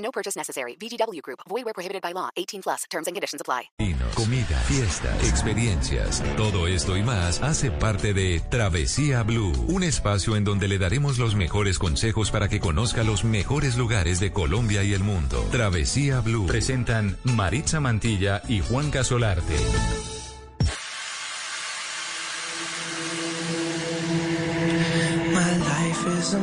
No purchase necessary. VGW Group. Void where prohibited by law. 18 plus. Terms and conditions apply. Vinos, comida, fiestas, experiencias. Todo esto y más hace parte de Travesía Blue, un espacio en donde le daremos los mejores consejos para que conozca los mejores lugares de Colombia y el mundo. Travesía Blue. Presentan Maritza Mantilla y Juan Casolarte. My life is a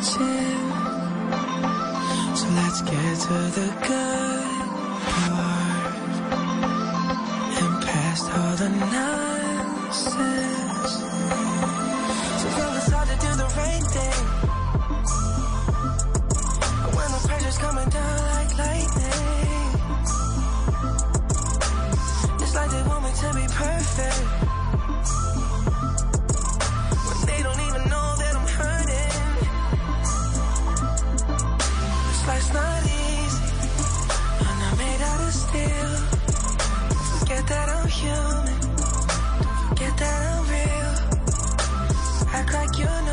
watching. So let's get to the good part and past all the nonsense. So feel it's hard to do the right thing. When the pressure's coming down like lightning. Human. That I'm real. Act like you know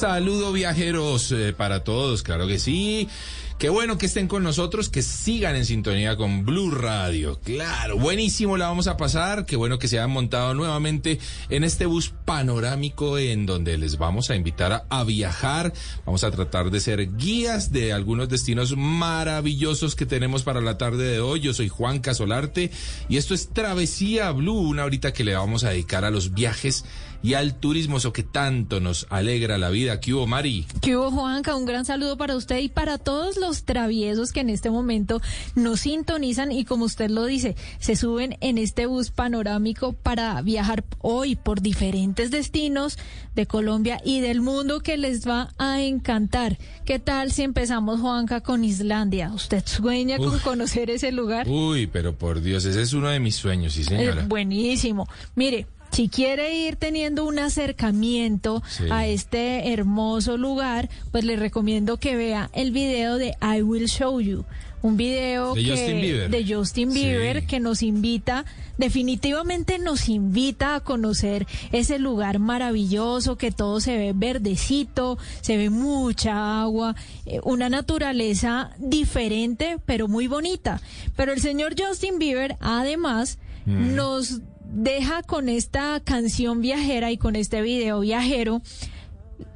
saludo viajeros eh, para todos, claro que sí. Qué bueno que estén con nosotros, que sigan en sintonía con Blue Radio. Claro, buenísimo la vamos a pasar. Qué bueno que se hayan montado nuevamente en este bus panorámico en donde les vamos a invitar a, a viajar. Vamos a tratar de ser guías de algunos destinos maravillosos que tenemos para la tarde de hoy. Yo soy Juan Casolarte y esto es Travesía Blue, una horita que le vamos a dedicar a los viajes y al turismo, eso que tanto nos alegra la vida. ¿Qué hubo, Mari? ¿Qué hubo, Juanca? Un gran saludo para usted y para todos los traviesos que en este momento nos sintonizan y como usted lo dice, se suben en este bus panorámico para viajar hoy por diferentes destinos de Colombia y del mundo que les va a encantar. ¿Qué tal si empezamos, Juanca, con Islandia? ¿Usted sueña con conocer ese lugar? Uy, pero por Dios, ese es uno de mis sueños, sí, señora. Eh, buenísimo. Mire, si quiere ir teniendo un acercamiento Sí. a este hermoso lugar, pues le recomiendo que vea el video de I Will Show You. Un video De que- Justin Bieber. de Justin Sí. Bieber que nos invita, definitivamente nos invita a conocer ese lugar maravilloso, que todo se ve verdecito, se ve mucha agua, eh, una naturaleza diferente, pero muy bonita. Pero el señor Justin Bieber, además, Mm. nos deja con esta canción viajera y con este video viajero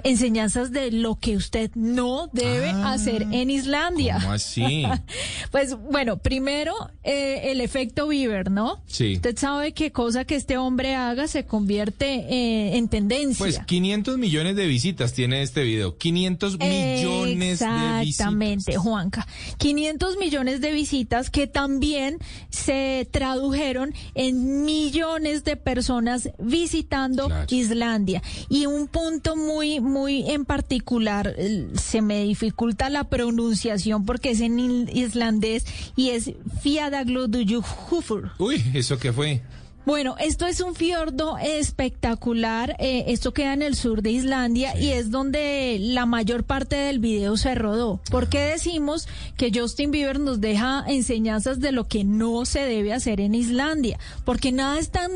enseñanzas de lo que usted no debe Ah, hacer en Islandia. ¿Cómo así? Pues bueno, primero eh, el efecto Bieber, ¿no? Sí. Usted sabe que cosa que este hombre haga se convierte eh, en tendencia. Pues 500 millones de visitas tiene este video. 500 millones de visitas. Exactamente, Juanca. 500 millones de visitas que también se tradujeron en millones de personas visitando Claro. Islandia. Y un punto muy, muy en particular, eh, se me dificulta la pronunciación porque es en islandés y es Fjallaglodujuhufur. Uy, ¿eso qué fue? Bueno, esto es un fiordo espectacular. eh, esto queda en el sur de Islandia y es donde la mayor parte del video se rodó. ¿Por qué decimos que Justin Bieber nos deja enseñanzas de lo que no se debe hacer en Islandia? Porque nada es tan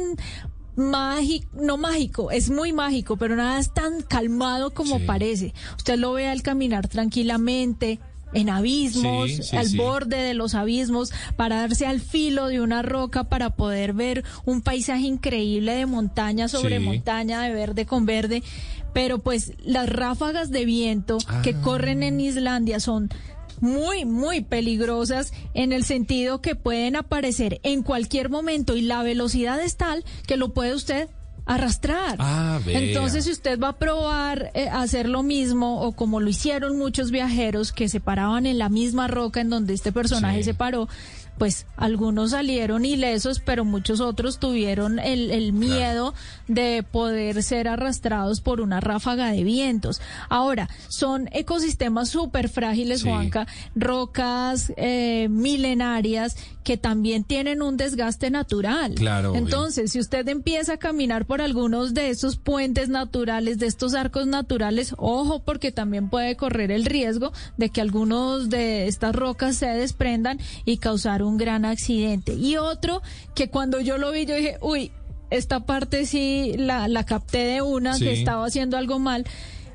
mágico, no mágico, es muy mágico, pero nada es tan calmado como Sí. parece. Usted lo ve al caminar tranquilamente, en abismos, Sí, sí, al sí. borde de los abismos, pararse al filo de una roca para poder ver un paisaje increíble de montaña sobre montaña, de verde con verde. Pero pues las ráfagas de viento que Ah. corren en Islandia son muy, muy peligrosas en el sentido que pueden aparecer en cualquier momento y la velocidad es tal que lo puede usted arrastrar. Ah. Entonces, si usted va a probar eh, hacer lo mismo o como lo hicieron muchos viajeros que se paraban en la misma roca en donde este personaje Sí. se paró, pues algunos salieron ilesos, pero muchos otros tuvieron el, el miedo de poder ser arrastrados por una ráfaga de vientos. Ahora, son ecosistemas súper frágiles, Sí. Juanca, rocas eh, milenarias que también tienen un desgaste natural. Claro, obvio. Entonces, si usted empieza a caminar por algunos de estos puentes naturales, de estos arcos naturales, ojo, porque también puede correr el riesgo de que algunos de estas rocas se desprendan y causar un gran accidente. Y otro que cuando yo lo vi, yo dije, uy, esta parte sí la, la capté de una, Sí. que estaba haciendo algo mal.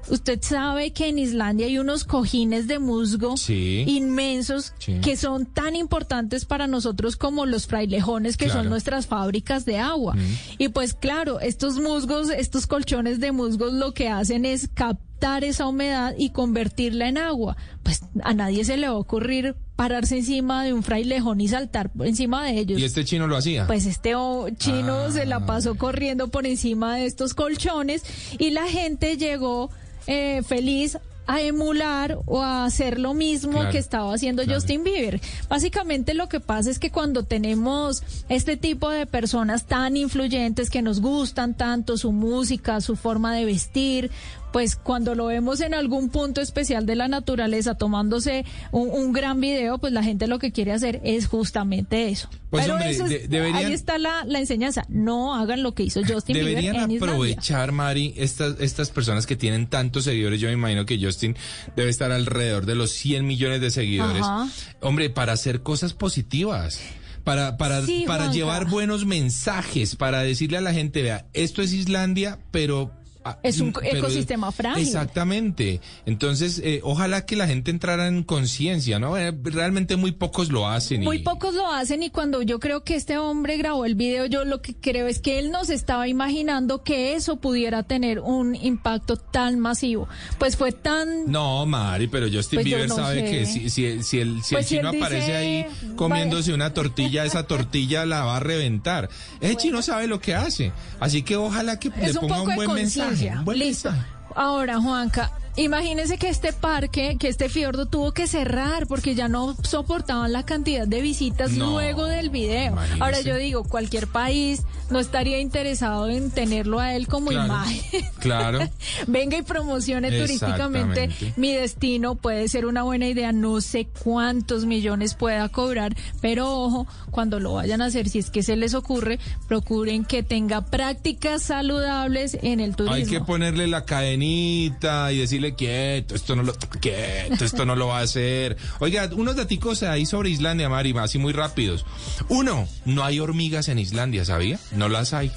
Usted sabe que en Islandia hay unos cojines de musgo Sí. inmensos Sí. que son tan importantes para nosotros como los frailejones que Claro. son nuestras fábricas de agua. Y pues claro, estos musgos, estos colchones de musgos lo que hacen es captar esa humedad y convertirla en agua. Pues a nadie se le va a ocurrir pararse encima de un frailejón y saltar por encima de ellos. Y este chino lo hacía. Pues este chino Ah. se la pasó corriendo por encima de estos colchones y la gente llegó eh, feliz a emular o a hacer lo mismo Claro, que estaba haciendo claro. Justin Bieber. Básicamente lo que pasa es que cuando tenemos este tipo de personas tan influyentes que nos gustan tanto su música, su forma de vestir, pues cuando lo vemos en algún punto especial de la naturaleza tomándose un, un gran video, pues la gente lo que quiere hacer es justamente eso. Pues, Pero hombre, eso es- de- deberían- ahí está la, la enseñanza. No hagan lo que hizo Justin Deberían Bieber en Islandia. aprovechar, Mari, estas, estas personas que tienen tantos seguidores. Yo me imagino que Justin debe estar alrededor de los 100 millones de seguidores. Ajá. Hombre, para hacer cosas positivas. Para, para, Sí, para llevar buenos mensajes, para decirle a la gente, vea, esto es Islandia, pero... ah, Es un pero- ecosistema frágil. Exactamente. Entonces, eh, ojalá que la gente entrara en conciencia, ¿no? Eh, realmente muy pocos lo hacen. y- Muy pocos lo hacen y cuando yo creo que este hombre grabó el video, yo lo que creo es que él nos estaba imaginando que eso pudiera tener un impacto tan masivo. Pues fue tan... No, Mari, pero Justin Pues yo Bieber no sabe sé. que si, si, si el, si Pues el si chino dice, aparece ahí comiéndose una tortilla, esa tortilla la va a reventar. Ese chino sabe lo que hace. Así que ojalá que le es ponga un buen mensaje. Listo. Ahora, Juanca, imagínese que este parque, que este fiordo tuvo que cerrar porque ya no soportaban la cantidad de visitas No, luego del video. Ahora yo digo, cualquier país no estaría interesado en tenerlo a él como Claro, imagen. claro. Venga y promocione turísticamente mi destino, puede ser una buena idea, no sé cuántos millones pueda cobrar, pero ojo, cuando lo vayan a hacer, si es que se les ocurre, procuren que tenga prácticas saludables en el turismo. Hay que ponerle la cadenita y decirle quieto, esto no lo quieto, esto no lo va a hacer. Oiga, unos daticos ahí sobre Islandia, Mari, así muy rápidos. Uno, no hay hormigas en Islandia, ¿sabía? No las hay.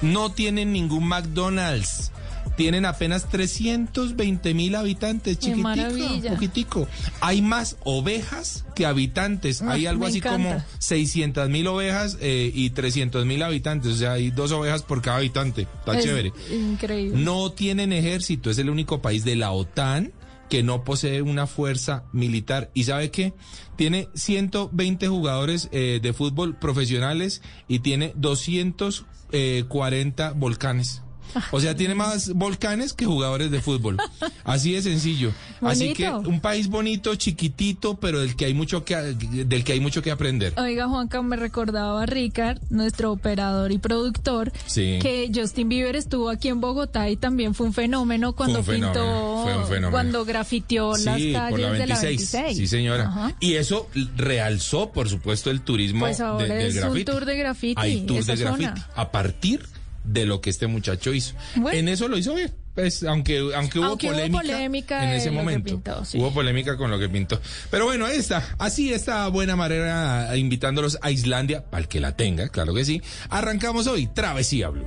No tienen ningún McDonald's. Tienen apenas 320 mil habitantes, chiquitico, poquitico. Hay más ovejas que habitantes. Hay Ah, algo me así encanta. como 600 mil ovejas eh, y 300 mil habitantes. O sea, hay dos ovejas por cada habitante. Está Es chévere. Increíble. No tienen ejército, es el único país de la OTAN que no posee una fuerza militar. ¿Y sabe qué? Tiene 120 jugadores eh, de fútbol profesionales y tiene 240 volcanes. O sea, tiene más volcanes que jugadores de fútbol. Así de sencillo. Así que un país bonito, chiquitito, pero del que hay mucho que del que hay mucho que aprender. Oiga, Juanca, me recordaba a Ricard, nuestro operador y productor, Sí. que Justin Bieber estuvo aquí en Bogotá y también fue un fenómeno cuando un fenómeno, pintó, fue un fenómeno. cuando grafiteó las calles por la de 26. la 26. Sí, señora. Ajá. Y eso realzó, por supuesto, el turismo Pues ahora de- del es un tour de graffiti, Hay tour de graffiti. zona. A partir de lo que este muchacho hizo. Bueno. En eso lo hizo bien. Pues, aunque, aunque hubo Aunque hubo polémica, polémica en ese momento. pintó, sí. Hubo polémica con lo que pintó. Pero bueno, ahí está. Así esta buena manera, invitándolos a Islandia, para el que la tenga, claro que sí. Arrancamos hoy, Travesía Blue.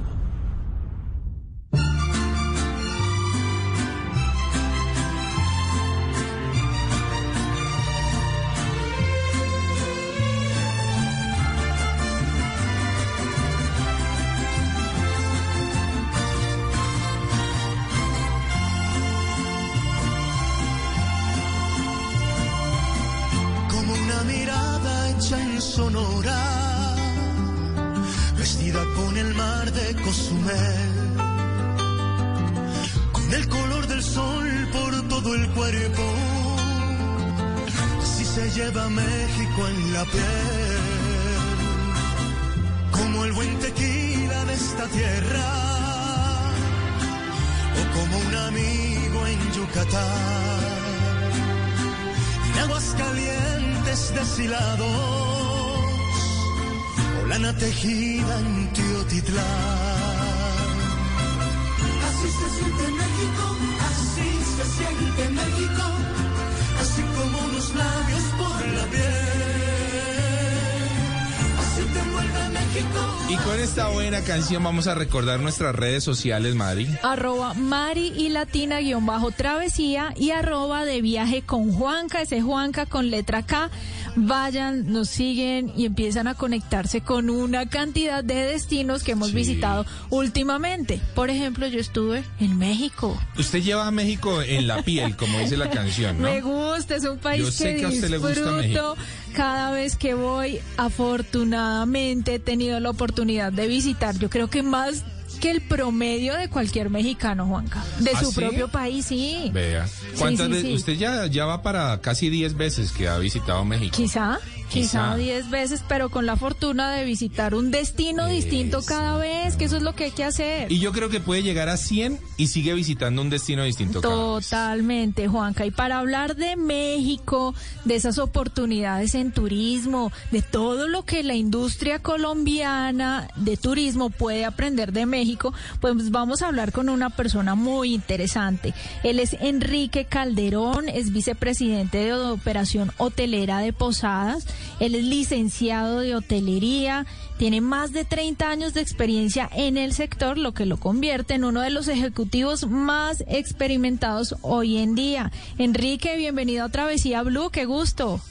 Vamos a recordar nuestras redes sociales, Mari. Arroba Mari y Latina guion bajo travesía y arroba de viaje con Juanca, ese Juanca con letra K. Vayan, nos siguen y empiezan a conectarse con una cantidad de destinos que hemos Sí. visitado últimamente. Por ejemplo, yo estuve en México. Usted lleva a México en la piel, como dice la canción, ¿no? Me gusta, es un país Yo sé que, que a usted le gusta México. Cada vez que voy. Afortunadamente he tenido la oportunidad de visitar, yo creo que más que el promedio de cualquier mexicano, Juanca. De ¿Ah, su sí? propio país, sí. Vea. ¿Cuántas sí, veces? Usted ya, ya va para casi 10 veces que ha visitado México. Quizá, Quizá. quizá 10 veces, pero con la fortuna de visitar un destino distinto cada vez, que eso es lo que hay que hacer. Y yo creo que puede llegar a 100 y sigue visitando un destino distinto. cada vez. Totalmente, Juanca. Y para hablar de México, de esas oportunidades en turismo, de todo lo que la industria colombiana de turismo puede aprender de México, pues vamos a hablar con una persona muy interesante. Él es Enrique Calderón, es vicepresidente de Operación Hotelera de Posadas. Él es licenciado de hotelería, tiene más de 30 años de experiencia en el sector, lo que lo convierte en uno de los ejecutivos más experimentados hoy en día. Enrique, bienvenido a Travesía Blue, qué gusto.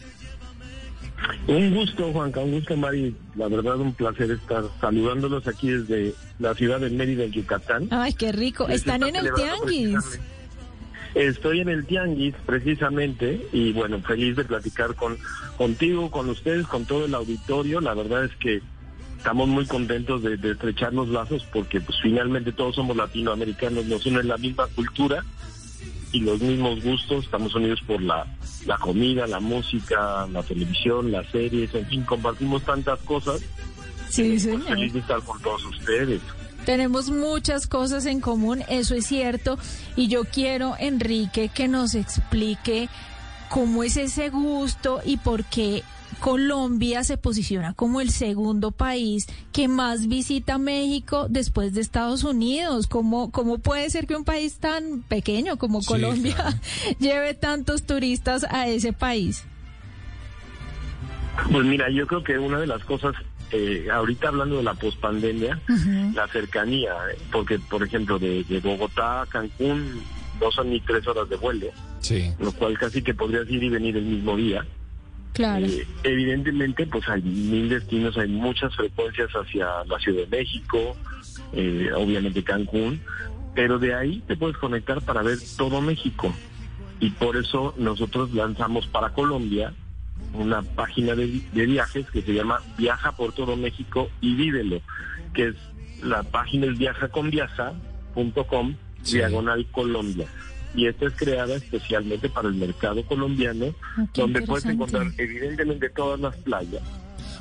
Un gusto, Juanca, un gusto, Mari. La verdad, un placer estar saludándolos aquí desde la ciudad de Mérida, Yucatán. Ay, qué rico. Están está en el Tianguis. Estoy en el Tianguis, precisamente, y bueno, feliz de platicar con contigo, con ustedes, con todo el auditorio. La verdad es que estamos muy contentos de, de estrechar los lazos porque pues finalmente todos somos latinoamericanos, nos une la misma cultura y los mismos gustos. Estamos unidos por la, la comida, la música, la televisión, las series, en fin, compartimos tantas cosas. Sí, Pues señor. feliz de estar con todos ustedes. Tenemos muchas cosas en común, eso es cierto. Y yo quiero, Enrique, que nos explique cómo es ese gusto y por qué Colombia se posiciona como el segundo país que más visita México después de Estados Unidos. ¿Cómo, cómo puede ser que un país tan pequeño como Sí, Colombia claro. lleve tantos turistas a ese país? Pues mira, yo creo que una de las cosas, eh, ahorita hablando de la pospandemia, la cercanía, eh, porque por ejemplo de, de Bogotá a Cancún no son ni tres horas de vuelo, Sí. lo cual casi que podrías ir y venir el mismo día. Claro. Eh, evidentemente, pues hay mil destinos, hay muchas frecuencias hacia la Ciudad de México, eh, obviamente Cancún, pero de ahí te puedes conectar para ver todo México. Y por eso nosotros lanzamos para Colombia una página de, vi- de viajes que se llama Viaja por todo México y vívelo, que es la página es viajaconviaja.com Sí. diagonal Colombia. Y esta es creada especialmente para el mercado colombiano, Ah, donde puedes encontrar evidentemente todas las playas.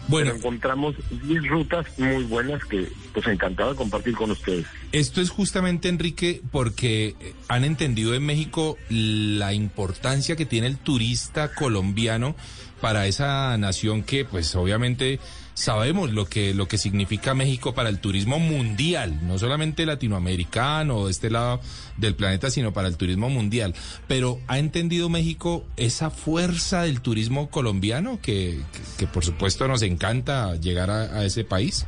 Bueno, Pero encontramos 10 rutas muy buenas que pues encantado de compartir con ustedes. Esto es justamente, Enrique, porque han entendido en México la importancia que tiene el turista colombiano para esa nación que, pues, obviamente sabemos lo que, lo que significa México para el turismo mundial, no solamente latinoamericano o de este lado del planeta, sino para el turismo mundial. Pero ¿ha entendido México esa fuerza del turismo colombiano que, que, que por supuesto nos encanta llegar a, a ese país?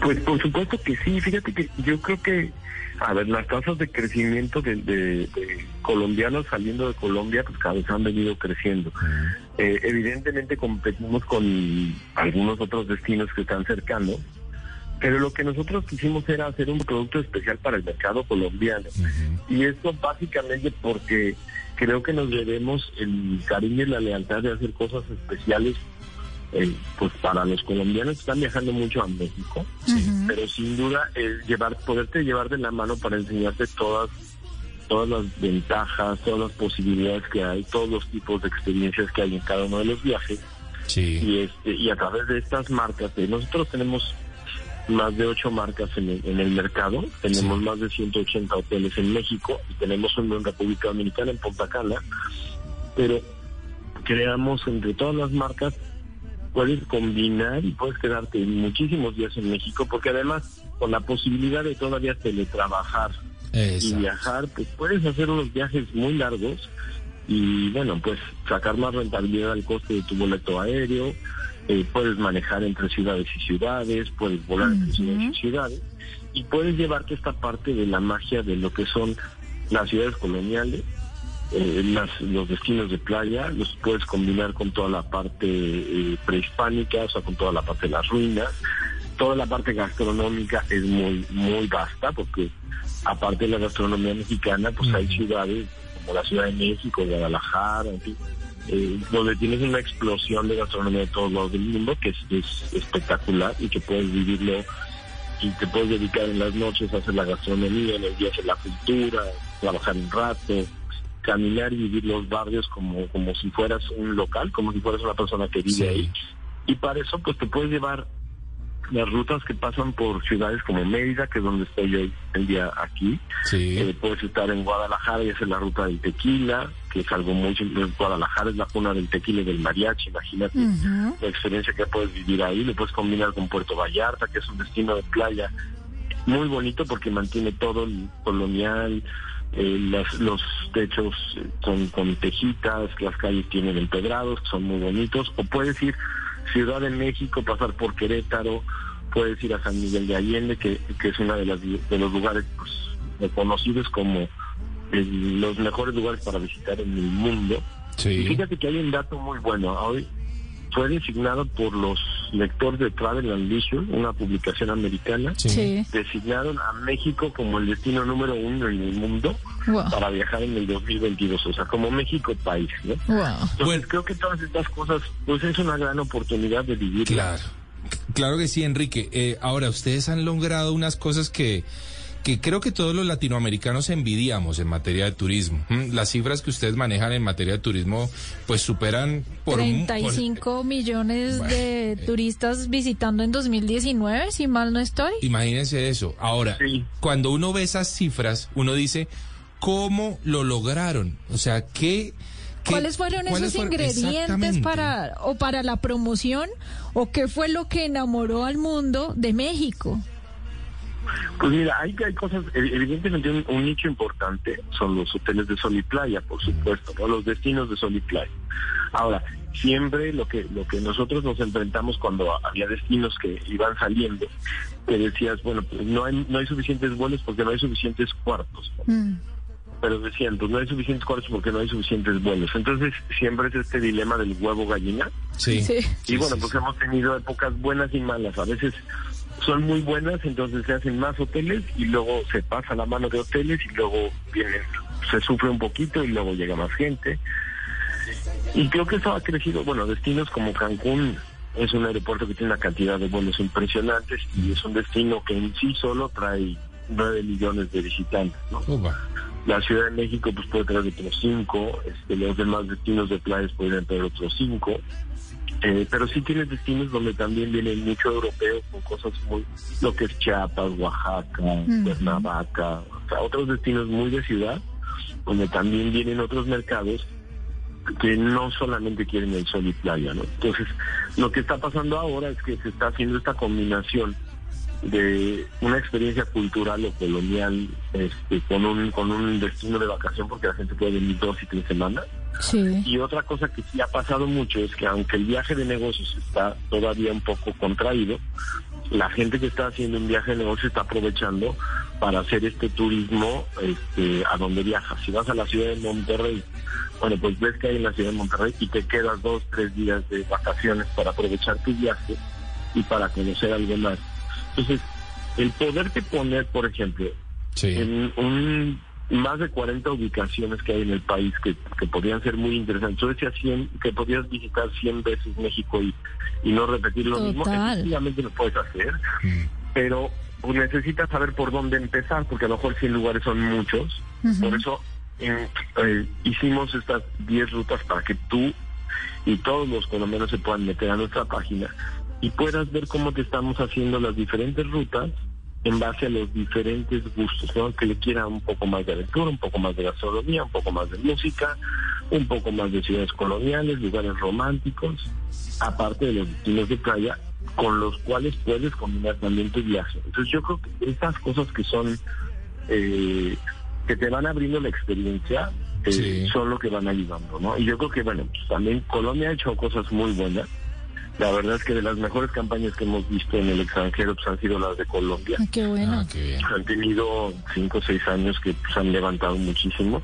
Pues por supuesto que sí, fíjate que yo creo que, a ver, las tasas de crecimiento de, de- de colombianos saliendo de Colombia, pues cada vez han venido creciendo. Eh, evidentemente competimos con algunos otros destinos que están cercanos, pero lo que nosotros quisimos era hacer un producto especial para el mercado colombiano. Y esto básicamente porque creo que nos debemos el cariño y la lealtad de hacer cosas especiales eh, pues para los colombianos que están viajando mucho a México, pero sin duda el llevar, poderte llevar de la mano para enseñarte todas todas las ventajas, todas las posibilidades que hay, todos los tipos de experiencias que hay en cada uno de los viajes Sí. y este y a través de estas marcas, eh, nosotros tenemos más de ocho marcas en el, en el mercado, tenemos Sí. más de 180 hoteles en México y tenemos uno en República Dominicana, en Punta Cana, pero creamos entre todas las marcas puedes combinar y puedes quedarte muchísimos días en México porque además con la posibilidad de todavía teletrabajar y viajar, pues puedes hacer unos viajes muy largos y bueno, pues sacar más rentabilidad al coste de tu boleto aéreo, eh, puedes manejar entre ciudades y ciudades, puedes volar entre ciudades y ciudades y puedes llevarte esta parte de la magia de lo que son las ciudades coloniales, eh, las, los destinos de playa, los puedes combinar con toda la parte eh, prehispánica, o sea, con toda la parte de las ruinas. Toda la parte gastronómica es muy, muy vasta porque aparte de la gastronomía mexicana, pues hay ciudades como la Ciudad de México, Guadalajara, en fin, eh, donde tienes una explosión de gastronomía de todos lados del mundo que es, es espectacular y que puedes vivirlo y te puedes dedicar en las noches a hacer la gastronomía, en el día a hacer la cultura, trabajar un rato, caminar y vivir los barrios como, como si fueras un local, como si fueras una persona que vive Sí. ahí. Y para eso pues te puedes llevar las rutas que pasan por ciudades como Mérida, que es donde estoy yo el día aquí. Sí. Eh, puedes estar en Guadalajara y hacer la ruta del tequila, que es algo muy simple. Guadalajara es la cuna del tequila y del mariachi, imagínate la experiencia que puedes vivir ahí. Lo puedes combinar con Puerto Vallarta, que es un destino de playa muy bonito porque mantiene todo el colonial, eh, las- los techos eh, con, con tejitas, las calles tienen empedrados, son muy bonitos. O puedes ir Ciudad de México, pasar por Querétaro, puedes ir a San Miguel de Allende, que, que es uno de, las, de los lugares pues, reconocidos como el- los mejores lugares para visitar en el mundo. Y fíjate que hay un dato muy bueno. Hoy fue designado por los lectores de Travel and Leisure, una publicación americana. Sí. Designaron a México como el destino número uno en el mundo Wow. para viajar en el 2022, o sea, como México país, ¿no? Wow. Entonces, Bueno. creo que todas estas cosas, pues es una gran oportunidad de vivir. Claro, claro que sí, Enrique. Eh, ahora, ustedes han logrado unas cosas que, que creo que todos los latinoamericanos envidiamos en materia de turismo. Mm, Las cifras que ustedes manejan en materia de turismo, pues superan por... mu- por- 35 millones Bueno, de eh. turistas visitando en 2019, si mal no estoy. Imagínense eso. Ahora, Sí. cuando uno ve esas cifras, uno dice, ¿cómo lo lograron? O sea, ¿qué... qué- ¿Cuáles fueron cuáles esos fueron- ingredientes para o para la promoción o qué fue lo que enamoró al mundo de México? Pues mira, hay, hay cosas, ev- evidentemente un, un nicho importante son los hoteles de sol y playa, por supuesto, ¿no? los destinos de sol y playa. Ahora, siempre lo que lo que nosotros nos enfrentamos cuando había destinos que iban saliendo, que decías, bueno, pues no hay, no hay suficientes vuelos porque no hay suficientes cuartos. ¿no? Mm, Pero decían, pues no hay suficientes cuartos porque no hay suficientes vuelos. Entonces, siempre es este dilema del huevo gallina. Sí. Sí. Y bueno, sí, pues sí. hemos tenido épocas buenas y malas. A veces son muy buenas, entonces se hacen más hoteles y luego se pasa la mano de hoteles y luego vienen, se sufre un poquito y luego llega más gente. Y creo que eso ha crecido. Bueno, destinos como Cancún es un aeropuerto que tiene una cantidad de vuelos impresionantes y es un destino que en sí solo trae 9 millones de visitantes, ¿no? La Ciudad de México pues puede traer otros cinco, este, los demás destinos de playas pueden traer otros cinco, eh, pero sí tienes destinos donde también vienen mucho europeos con cosas muy, lo que es Chiapas, Oaxaca, Cuernavaca, o sea, otros destinos muy de ciudad, donde también vienen otros mercados que no solamente quieren el sol y playa, ¿no? Entonces, lo que está pasando ahora es que se está haciendo esta combinación de una experiencia cultural o colonial este, con un con un destino de vacación porque la gente puede venir dos y tres semanas Sí. y otra cosa que sí ha pasado mucho es que aunque el viaje de negocios está todavía un poco contraído, la gente que está haciendo un viaje de negocios está aprovechando para hacer este turismo este, a donde viajas. Si vas a la ciudad de Monterrey, bueno, pues ves que hay en la ciudad de Monterrey y te quedas dos, tres días de vacaciones para aprovechar tu viaje y para conocer algo más. Entonces, el poderte poner, por ejemplo, Sí. en un más de 40 ubicaciones que hay en el país que, que podrían ser muy interesantes. Yo decía 100, que podrías visitar 100 veces México y, y no repetir lo mismo. Total. Efectivamente lo puedes hacer, Mm. pero pues, necesitas saber por dónde empezar, porque a lo mejor 100 lugares son muchos. Por eso eh, hicimos estas 10 rutas para que tú y todos los colombianos se puedan meter a nuestra página y puedas ver cómo te estamos haciendo las diferentes rutas en base a los diferentes gustos, ¿no? Que le quiera un poco más de aventura, un poco más de gastronomía, un poco más de música, un poco más de ciudades coloniales, lugares románticos, aparte de los destinos de playa, con los cuales puedes combinar también tu viaje. Entonces yo creo que estas cosas que son, eh, que te van abriendo la experiencia, eh, Sí. son lo que van ayudando, ¿no? Y yo creo que, bueno, pues también Colombia ha hecho cosas muy buenas. La verdad es que de las mejores campañas que hemos visto en el extranjero pues, han sido las de Colombia. Ay, Qué bueno. Ah, qué bien. Han tenido cinco o seis años que pues, han levantado muchísimo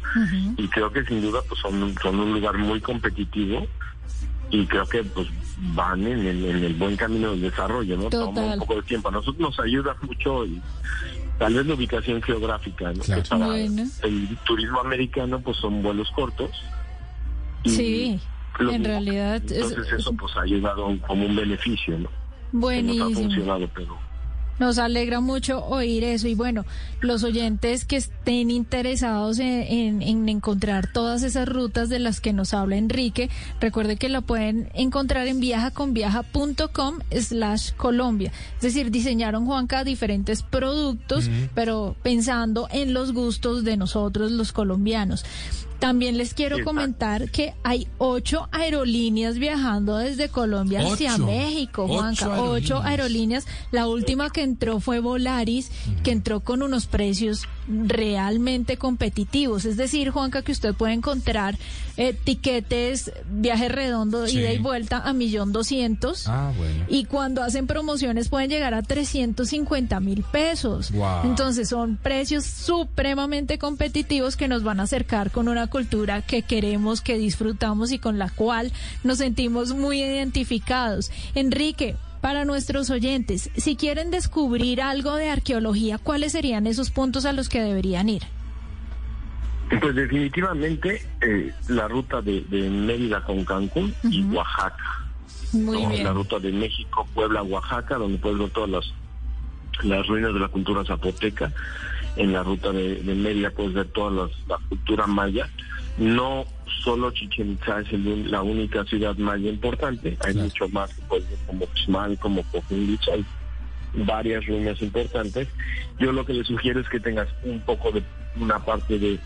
y creo que sin duda pues son, un- son un lugar muy competitivo y creo que pues van en el, en el buen camino del desarrollo, ¿no? Toma Total. un poco de tiempo. A nosotros nos ayuda mucho y tal vez la ubicación geográfica, ¿no? Claro. Que para Bueno. el turismo americano pues son vuelos cortos. y Sí, lo en mismo. realidad es- Entonces eso pues ha ayudado como un beneficio, ¿no? Ha Buenísimo. funcionado, pero... Nos alegra mucho oír eso y bueno, los oyentes que estén interesados en, en- en encontrar todas esas rutas de las que nos habla Enrique, recuerde que la pueden encontrar en viajaconviaja.com slash Colombia. Es decir, diseñaron Juanca diferentes productos, pero pensando en los gustos de nosotros los colombianos. También les quiero Exacto. comentar que hay ocho aerolíneas viajando desde Colombia hacia. México, Juanca. Ocho Ocho aerolíneas. La última que entró fue Volaris, que entró con unos precios realmente competitivos. Es decir, Juanca, que usted puede encontrar eh, tiquetes, viaje redondo, Sí. ida y vuelta a millón doscientos. Ah, bueno. Y cuando hacen promociones pueden llegar a 350 mil pesos. Guau. Entonces son precios supremamente competitivos que nos van a acercar con una cultura que queremos, que disfrutamos y con la cual nos sentimos muy identificados. Enrique, para nuestros oyentes, si quieren descubrir algo de arqueología, ¿cuáles serían esos puntos a los que deberían ir? Pues definitivamente eh, la ruta de, de Mérida con Cancún y Oaxaca. Muy ¿no? bien. La ruta de México, Puebla, Oaxaca, donde puedes ver todas las, las ruinas de la cultura zapoteca. En la ruta de, de Mérida puedes ver toda las- la cultura maya. No solo Chichen Itza es el- la única ciudad maya importante, hay Claro. mucho más ver como Xmal, como Cojumbich, hay varias ruinas importantes. Yo lo que les sugiero es que tengas un poco de una parte de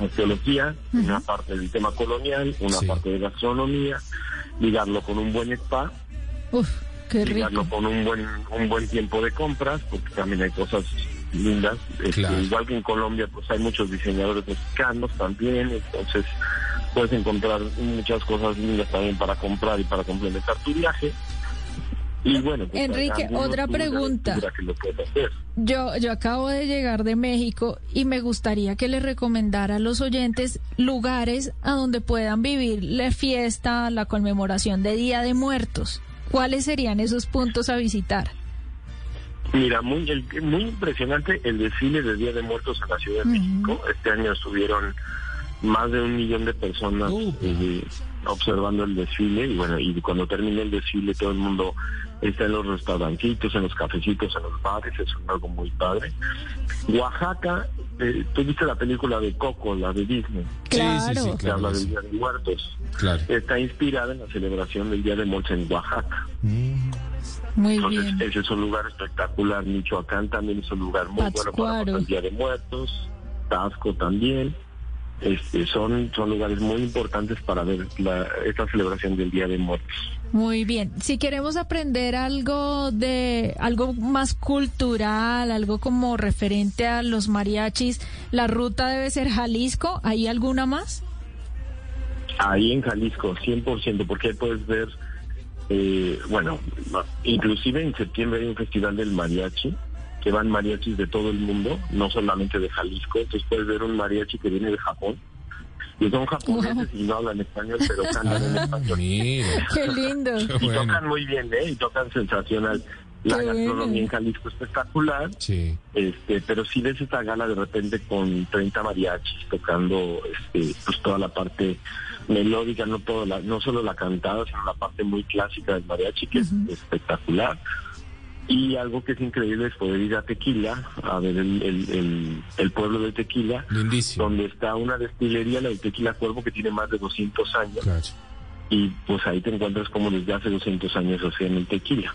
arqueología, una parte del tema colonial, una Sí. parte de gastronomía, ligarlo con un buen spa, Uf, qué ligarlo rico. con un buen un buen tiempo de compras, porque también hay cosas lindas. Este. Igual que en Colombia, pues hay muchos diseñadores mexicanos también, entonces puedes encontrar muchas cosas lindas también para comprar y para complementar tu viaje. Y bueno, pues, Enrique, otra pregunta. Que. Yo, yo acabo de llegar de México y me gustaría que le recomendara a los oyentes lugares a donde puedan vivir la fiesta, la conmemoración de Día de Muertos. ¿Cuáles serían esos puntos a visitar? Mira, muy el- muy impresionante el desfile de Día de Muertos en la Ciudad de México. Este año estuvieron más de un millón de personas Uh. eh, observando el desfile y bueno, y cuando termine el desfile todo el mundo está en los restaurancitos, en los cafecitos, en los bares, es algo muy padre. Oaxaca, eh, tú viste la película de Coco, la de Disney, Sí, sí, Claro. sí, que claro. habla que del sí. Día de Muertos. Claro. Está inspirada en la celebración del Día de Muertos en Oaxaca. Muy Entonces, bien. ese es un lugar espectacular. Michoacán también es un lugar muy bueno para el Día de Muertos. Tasco también. este, son, son lugares muy importantes para ver la, esta celebración del Día de Muertos. Muy bien. Si queremos aprender algo de algo más cultural, algo como referente a los mariachis, la ruta debe ser Jalisco. ¿Hay alguna más? Ahí en Jalisco, 100%, porque puedes ver, eh, bueno, inclusive en septiembre hay un festival del mariachi, que van mariachis de todo el mundo, no solamente de Jalisco, entonces puedes ver un mariachi que viene de Japón, y son japoneses y no hablan español, pero cantan en español. Mira. Qué lindo. Y bueno. tocan muy bien, ¿eh? Y tocan sensacional. La Qué gastronomía bueno. en Jalisco es espectacular, Sí. este, pero si ves esta gala de repente con 30 mariachis tocando este, pues toda la parte melódica, no todo la, no solo la cantada, sino la parte muy clásica del mariachi, que es espectacular. Y algo que es increíble es poder ir a Tequila, a ver el, el, el, el pueblo de Tequila, Lindísimo. donde está una destilería, la de Tequila Cuervo, que tiene más de 200 años Claro. y pues ahí te encuentras como desde hace 200 años hacían el tequila.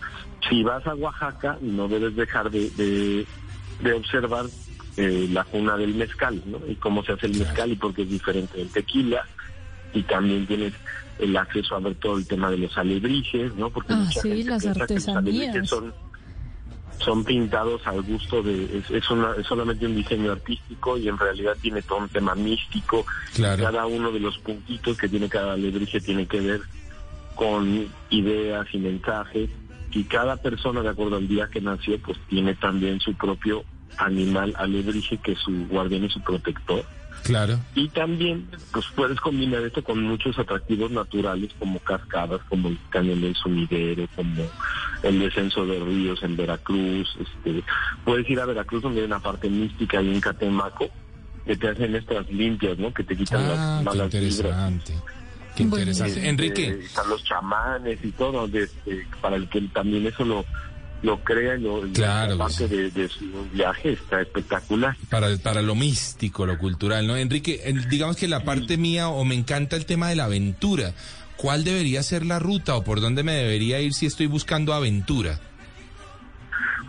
Si vas a Oaxaca, no debes dejar de, de, de observar eh, la cuna del mezcal, ¿no? Y cómo se hace el mezcal y por qué es diferente del tequila. Y también tienes el acceso a ver todo el tema de los alebrijes, ¿no? Porque Ah, mucha sí, gente las piensa que los alebrijes son son pintados al gusto de es, es, una- es solamente un diseño artístico y en realidad tiene todo un tema místico Claro. cada uno de los puntitos que tiene cada alebrije tiene que ver con ideas y mensajes y cada persona de acuerdo al día que nació pues tiene también su propio animal alebrije que es su guardián y su protector Claro. y también pues puedes combinar esto con muchos atractivos naturales como cascadas, como el cañón del sumidero, como el descenso de ríos en Veracruz. Este, puedes ir a Veracruz donde hay una parte mística y en Catemaco que te hacen estas limpias, ¿no? Que te quitan Ah, las qué malas vibras. interesante. Qué interesante. Este, Enrique. Están los chamanes y todo, de- este, para el que también eso lo, lo crea y lo, Claro, la parte sí. de, de su viaje está espectacular. para, para lo místico, lo cultural, ¿no? Enrique, el- digamos que la parte mía o me encanta el tema de la aventura. ¿Cuál debería ser la ruta o por dónde me debería ir si estoy buscando aventura?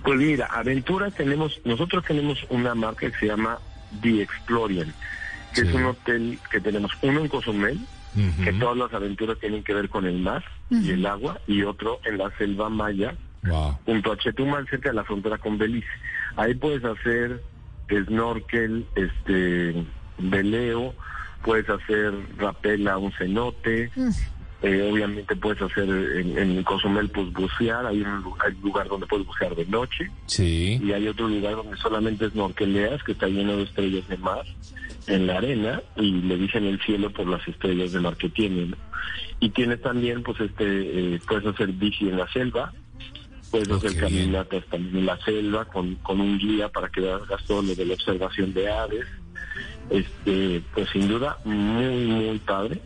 Pues mira, Aventura tenemos, nosotros tenemos una marca que se llama The Explorian, que Sí. es un hotel que tenemos uno en Cozumel, que todas las aventuras tienen que ver con el mar y el agua, y otro en la selva maya, Wow. junto a Chetumal, cerca de la frontera con Belice. Ahí puedes hacer snorkel, este, veleo, puedes hacer rapel a un cenote, eh, obviamente puedes hacer en, en Cozumel pues bucear, hay un, hay un lugar donde puedes bucear de noche Sí. y hay otro lugar donde solamente snorkeleas que está lleno de estrellas de mar en la arena y le dicen el cielo por las estrellas de mar que tienen. Y tienes también pues este, eh, puedes hacer bici en la selva, puedes Oh, hacer caminatas también en la selva con, con un guía para que hagas todo lo de la observación de aves. Este, pues sin duda muy, muy padre.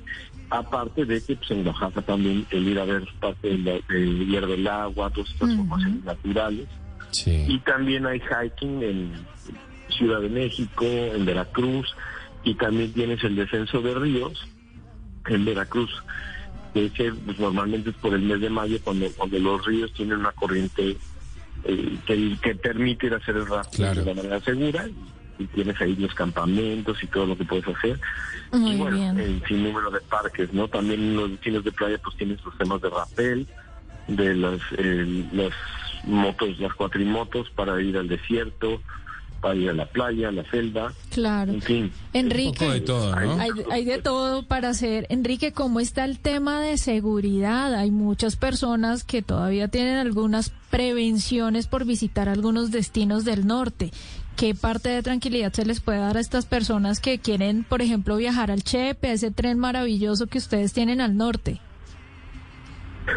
Aparte de que pues, en Oaxaca también el ir a ver parte del de hierro del agua, todas estas formaciones naturales. Y también hay hiking en Ciudad de México, en Veracruz, y también tienes el descenso de ríos en Veracruz. Que ese, pues, normalmente es por el mes de mayo cuando, cuando los ríos tienen una corriente eh, que, que permite ir a hacer el rafting Claro. de manera segura. Y, y tienes ahí los campamentos y todo lo que puedes hacer. Muy y bueno, bien. el sinnúmero de parques, ¿no? También los destinos de playa pues tienes los temas de rapel, de las, eh, las motos, las cuatrimotos para ir al desierto, para ir a la playa, a la selva, Claro. en fin. Enrique. Un poco de todo, ¿no? Hay, hay de todo para hacer. Enrique, ¿cómo está el tema de seguridad? Hay muchas personas que todavía tienen algunas prevenciones por visitar algunos destinos del norte. ¿Qué parte de tranquilidad se les puede dar a estas personas que quieren, por ejemplo, viajar al Chepe, a ese tren maravilloso que ustedes tienen al norte?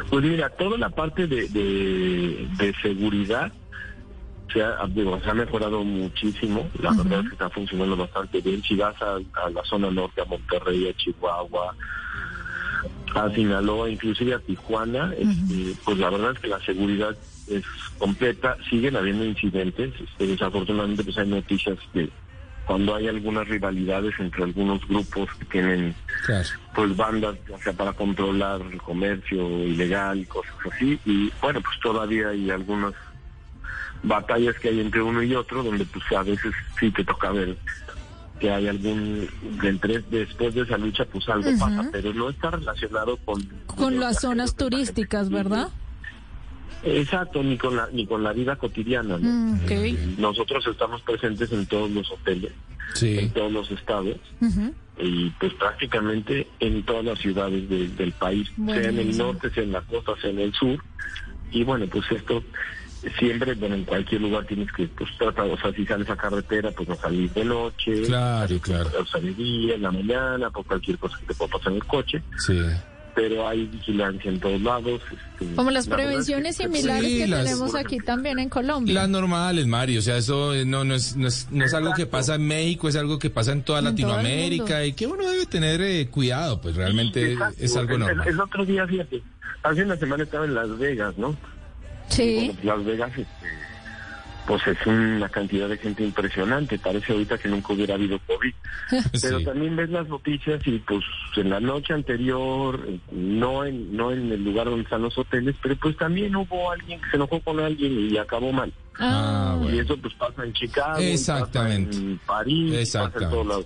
Pues mira, toda la parte de, de, de seguridad se ha, digo, se ha mejorado muchísimo. La verdad es que está funcionando bastante bien. Si vas a, a la zona norte, a Monterrey, a Chihuahua, a Sinaloa, inclusive a Tijuana, este, pues la verdad es que la seguridad es completa. Siguen habiendo incidentes. Este, desafortunadamente, pues hay noticias de cuando hay algunas rivalidades entre algunos grupos que tienen Claro. pues bandas, o sea, para controlar el comercio ilegal y cosas así. Y bueno, pues todavía hay algunas batallas que hay entre uno y otro, donde pues a veces sí te toca ver que hay algún entre, después de esa lucha pues algo pasa, pero no está relacionado con Con las zonas turísticas, ¿verdad? Exacto, ni con la ni con la vida cotidiana. ¿no? Mm, ok. Nosotros estamos presentes en todos los hoteles, Sí. en todos los estados y pues prácticamente en todas las ciudades de- del país, sea en el Buenísimo. norte, sea en la costa, sea en el sur. Y bueno, pues esto siempre, bueno, en cualquier lugar tienes que pues tratar, o sea, si sales a carretera, pues no salir de noche. Claro, claro. O sea, de día, en la mañana, por cualquier cosa que te pueda pasar en el coche. Sí. Pero hay vigilancia en todos lados. este, Como las la verdad es que- prevenciones similares Sí, que las- tenemos aquí también en Colombia. Las normales, Mario. O sea, eso eh, no, no, es, no, es, no es algo que pasa en México, es algo que pasa en toda En Latinoamérica y que uno debe tener eh, cuidado, pues realmente Exacto. es algo El- el- normal. El, otro día, fíjate, hace una semana estaba en Las Vegas, ¿no? Sí. Las Vegas, este, pues es una cantidad de gente impresionante. Parece ahorita que nunca hubiera habido COVID. Pero Sí. también ves las noticias y pues en la noche anterior, no en, no en el lugar donde están los hoteles, pero pues también hubo alguien que se enojó con alguien y acabó mal. Ah, bueno. Y eso pues pasa en Chicago, Exactamente. pasa en París, pasa en todos lados.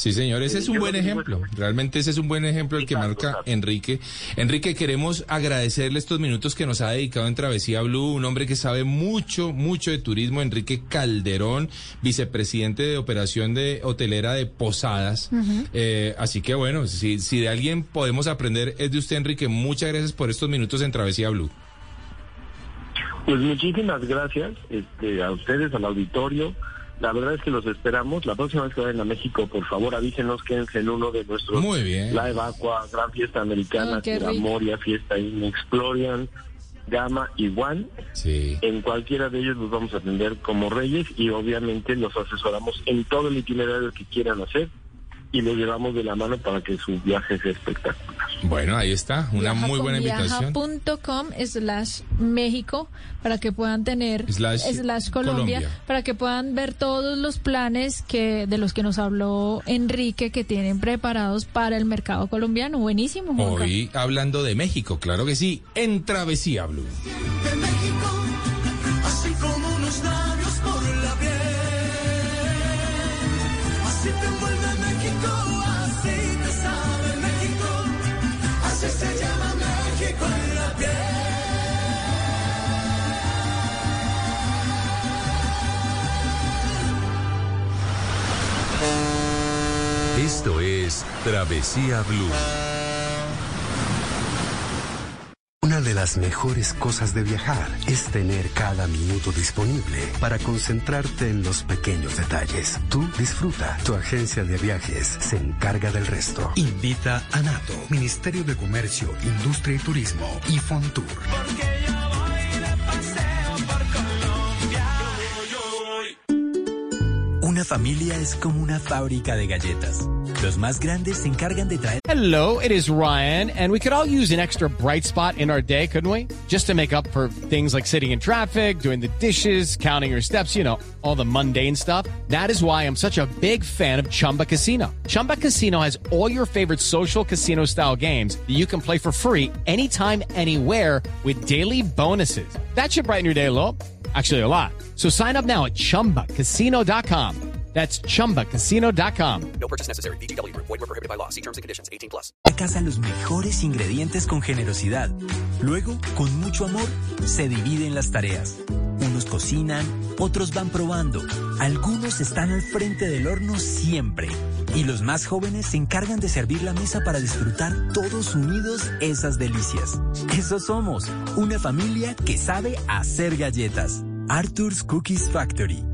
Sí, señor, ese es un buen ejemplo. Realmente ese es un buen ejemplo el que marca. Enrique. Enrique, queremos agradecerle estos minutos que nos ha dedicado en Travesía Blue, un hombre que sabe mucho, mucho de turismo, Enrique Calderón, vicepresidente de operación de hotelera de Posadas. Eh, así que bueno, si, si de alguien podemos aprender es de usted, Enrique. Muchas gracias por estos minutos en Travesía Blue. Pues muchísimas gracias este, a ustedes, al auditorio. La verdad es que los esperamos. La próxima vez que vayan a México, por favor, avísenos, quédense en uno de nuestros... Muy bien. La Evacua, Gran Fiesta Americana, Ah. Moria, Fiesta in Explorian, Gama y One. Sí. En cualquiera de ellos los vamos a atender como reyes y obviamente los asesoramos en todo el itinerario que quieran hacer y los llevamos de la mano para que su viaje sea espectacular. Bueno, ahí está, una Viaja muy con buena invitación. Viaja.com slash México para que puedan tener Slash Colombia, Colombia. para que puedan ver todos los planes que de los que nos habló Enrique que tienen preparados para el mercado colombiano. Buenísimo, Juanca. Hoy hablando de México, claro que sí, en Travesía Blue. Es Travesía Blue. Una de las mejores cosas de viajar es tener cada minuto disponible para concentrarte en los pequeños detalles. Tú disfruta. Tu agencia de viajes se encarga del resto. Invita a NATO, Ministerio de Comercio, Industria y Turismo y Fontour. Una familia es como una fábrica de galletas. Los más grandes se encargan de traer Hello, it is Ryan, and we could all use an extra bright spot in our day, couldn't we? Just to make up for things like sitting in traffic, doing the dishes, counting your steps, you know, all the mundane stuff. That is why I'm such a big fan of Chumba Casino. Chumba Casino has all your favorite social casino style games that you can play for free anytime, anywhere with daily bonuses. That should brighten your day a little. Actually, a lot. So sign up now at chumbacasino.com. That's chumbacasino.com. No purchase necessary. VGW Group. Void were prohibited by law. See terms and conditions. 18 plus. a casa los mejores ingredientes con generosidad. Luego, con mucho amor, se dividen las tareas. Unos cocinan, otros van probando. Algunos están al frente del horno siempre. Y los más jóvenes se encargan de servir la mesa para disfrutar todos unidos esas delicias. Eso somos, una familia que sabe hacer galletas. Arthur's Cookies Factory.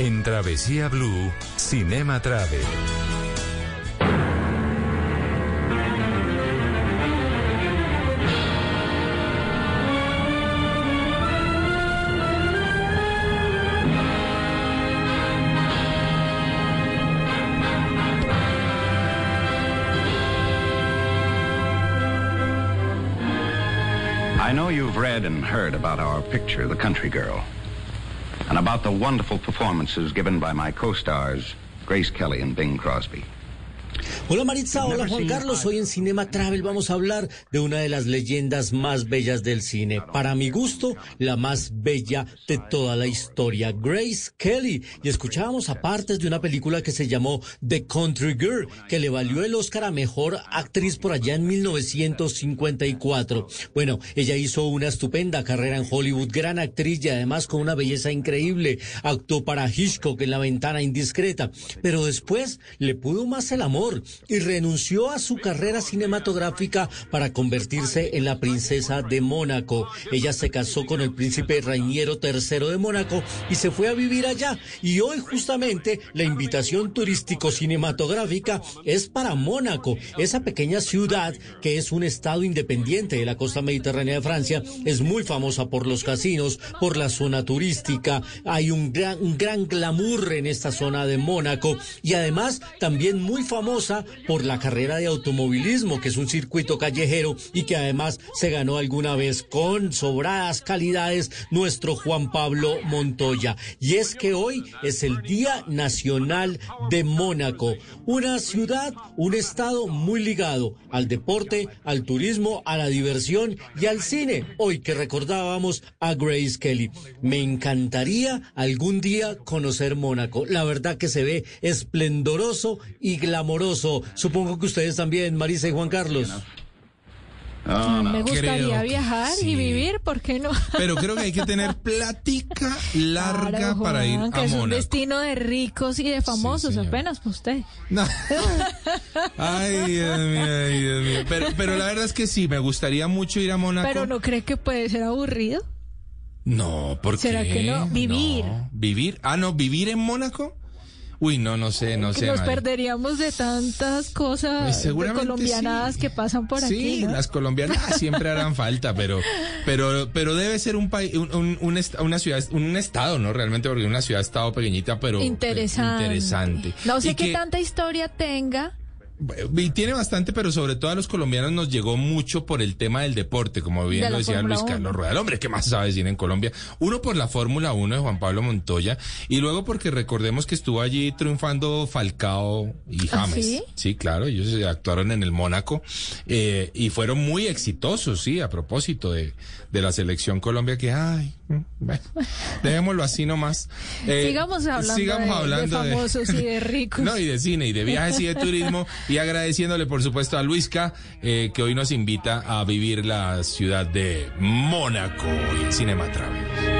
En Travesía Blue, Cinema Travel. I know you've read and heard about our picture, The Country Girl, and about the wonderful performances given by my co-stars, Grace Kelly and Bing Crosby. Hola Maritza, hola Juan Carlos. Hoy en Cinema Travel vamos a hablar de una de las leyendas más bellas del cine. Para mi gusto, la más bella de toda la historia, Grace Kelly. Y escuchábamos a partes de una película que se llamó The Country Girl, que le valió el Oscar a Mejor Actriz por allá en 1954. Bueno, ella hizo una estupenda carrera en Hollywood, gran actriz y además con una belleza increíble. Actuó para Hitchcock en La Ventana Indiscreta. Pero después le pudo más el amor y renunció a su carrera cinematográfica para convertirse en la princesa de Mónaco. Ella se casó con el príncipe Rainiero III de Mónaco y se fue a vivir allá. Y hoy justamente la invitación turístico cinematográfica es para Mónaco, esa pequeña ciudad que es un estado independiente de la costa mediterránea de Francia, es muy famosa por los casinos, por la zona turística, hay un gran, un gran glamour en esta zona de Mónaco y además también muy famosa por la carrera de automovilismo, que es un circuito callejero y que además se ganó alguna vez con sobradas calidades nuestro Juan Pablo Montoya. Y es que hoy es el Día Nacional de Mónaco, una ciudad, un estado muy ligado al deporte, al turismo, a la diversión y al cine. Hoy que recordábamos a Grace Kelly. Me encantaría algún día conocer Mónaco. La verdad que se ve esplendoroso y glamoroso. Supongo que ustedes también, Marisa y Juan Carlos. Ah, me gustaría viajar y vivir, ¿por qué no? Pero creo que hay que tener plática larga para ir a que es un Mónaco. destino de ricos y de famosos, apenas pues usted. Ay, Dios mío, ay, Dios mío. Pero, pero la verdad es que sí, me gustaría mucho ir a Mónaco. Pero no cree que puede ser aburrido. No, ¿por ¿Será qué? que no? Vivir. No. ¿Vivir? Ah, no, ¿vivir en Mónaco? Uy, no, no sé, no sé. nos perderíamos de tantas Pues cosas seguramente colombianadas que pasan por Sí, aquí. ¿no? las colombianas siempre harán falta, pero, pero, pero debe ser un país, un, un- un una ciudad, un estado, ¿no? Realmente, porque una ciudad estado pequeñita, pero Interesante. interesante. No sé qué que- tanta historia tenga. Y tiene bastante, pero sobre todo a los colombianos nos llegó mucho por el tema del deporte, como bien De lo decía Fórmula Luis. Carlos Rueda. El hombre, ¿qué más sabe decir en Colombia? Uno por la Fórmula 1 de Juan Pablo Montoya y luego porque recordemos que estuvo allí triunfando Falcao y ¿Ah, James. sí? claro, ellos actuaron en el Mónaco eh, y fueron muy exitosos, sí, a propósito de, de la selección Colombia que, ay, bueno, dejémoslo así nomás. Eh, sigamos hablando, sigamos de, hablando de famosos y de ricos. no, y de cine, y de viajes y de turismo, y agradeciéndole, por supuesto, a Luisca, eh, que hoy nos invita a vivir la ciudad de Mónaco y el Cinema Travel.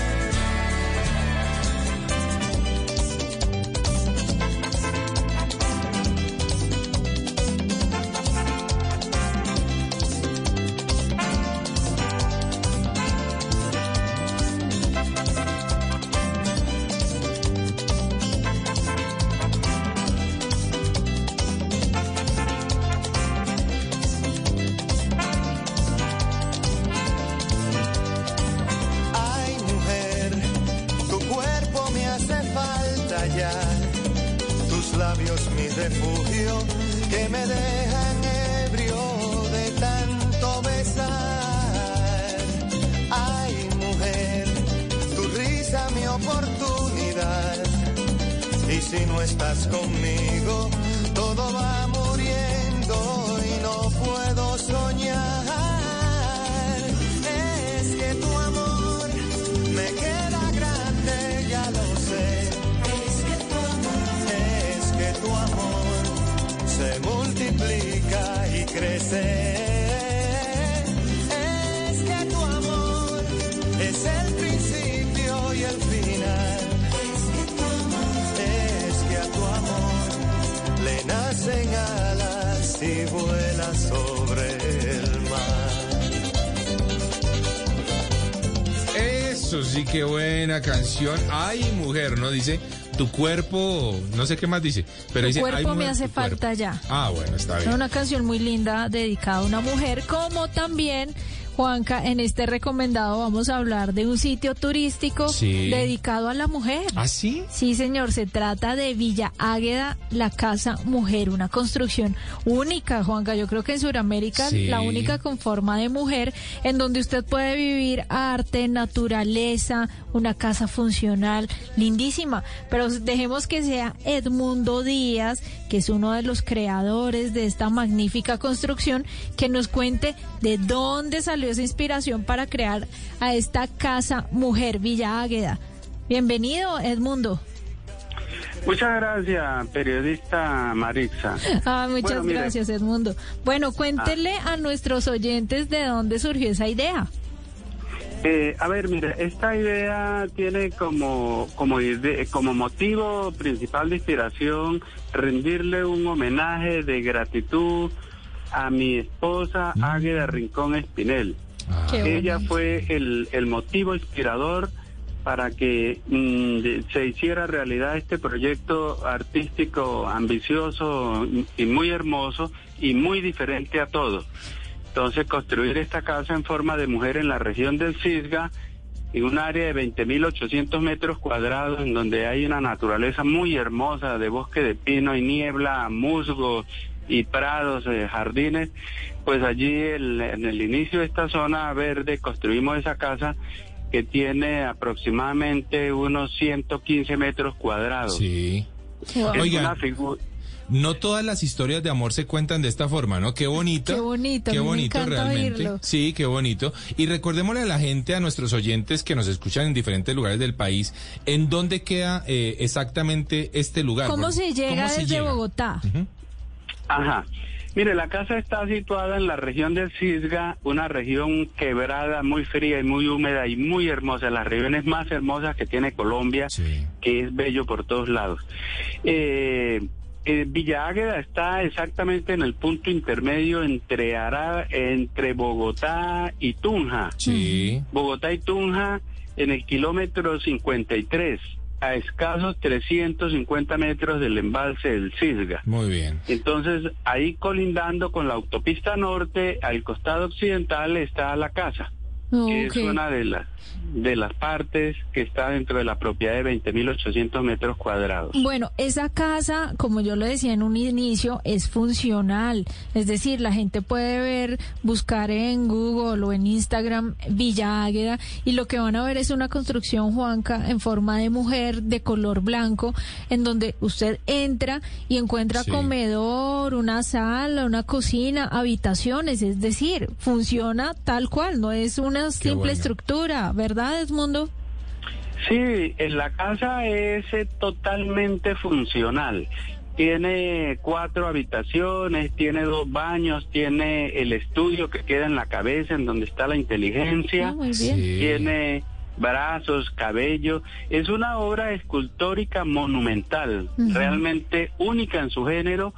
Canción. Ay, mujer, ¿no? Dice, tu cuerpo, no sé qué más dice, pero Tu dice, "Ay, cuerpo me mujer, hace tu cuerpo". falta ya. Ah, bueno, está Es bien. una canción muy linda dedicada a una mujer, como también, Juanca, en este recomendado vamos a hablar de un sitio turístico Sí. dedicado a la mujer. ¿Ah, sí? Sí, señor, se trata de Villa Águeda, la Casa Mujer, una construcción única, Juanca. Yo creo que en Sudamérica Sí. la única con forma de mujer, en donde usted puede vivir arte, naturaleza, una casa funcional, lindísima. Pero dejemos que sea Edmundo Díaz, que es uno de los creadores de esta magnífica construcción, que nos cuente de dónde salió esa inspiración para crear a esta Casa Mujer Villa Águeda. Bienvenido, Edmundo. Muchas gracias, periodista Maritza. Ah, muchas Bueno, mire, gracias, Edmundo. Bueno, cuéntele a nuestros oyentes de dónde surgió esa idea. eh, a ver, mire, esta idea tiene como, como, como motivo principal de inspiración rendirle un homenaje de gratitud a mi esposa Águeda Rincón Espinel. Qué Ella fue el, el motivo inspirador para que mm, se hiciera realidad este proyecto artístico ambicioso y muy hermoso y muy diferente a todo. Entonces, construir esta casa en forma de mujer en la región del Cisga, en un área de 20.800 metros cuadrados, en donde hay una naturaleza muy hermosa de bosque de pino y niebla, musgo y prados, eh, jardines, pues allí el- en el inicio de esta zona verde construimos esa casa que tiene aproximadamente unos 115 metros cuadrados. Sí. Es Oiga, una figu- no todas las historias de amor se cuentan de esta forma, ¿no? Qué bonito. Qué bonito, Qué me bonito encanta realmente. oírlo. Sí, qué bonito. Y recordémosle a la gente, a nuestros oyentes que nos escuchan en diferentes lugares del país, ¿en dónde queda eh, exactamente este lugar? ¿Cómo se llega ¿cómo se desde llega? Bogotá? Ajá. Mire, la casa está situada en la región del Cisga, una región quebrada, muy fría y muy húmeda y muy hermosa, las regiones más hermosas que tiene Colombia, que es bello por todos lados. Eh, eh, Villa Águeda está exactamente en el punto intermedio entre Ara, entre Bogotá y Tunja. Sí. Bogotá y Tunja en el kilómetro 53, a escasos 350 metros del embalse del Cisga. Muy bien. Entonces, ahí colindando con la autopista norte, al costado occidental está la casa, que es una de las de las partes que está dentro de la propiedad de 20.800 metros cuadrados. Bueno, esa casa, como yo lo decía en un inicio, es funcional. Es decir, la gente puede ver, buscar en Google o en Instagram Villa Águeda y lo que van a ver es una construcción, Juanca, en forma de mujer de color blanco, en donde usted entra y encuentra Sí. comedor, una sala, una cocina, habitaciones. Es decir, funciona tal cual, no es una simple bueno. estructura, ¿verdad, Edmundo? Sí, en la casa es eh, totalmente funcional. Tiene cuatro habitaciones, tiene dos baños, tiene el estudio que queda en la cabeza, en donde está la inteligencia. Ah, muy bien. Sí. Tiene brazos, cabello. Es una obra escultórica monumental, realmente única en su género,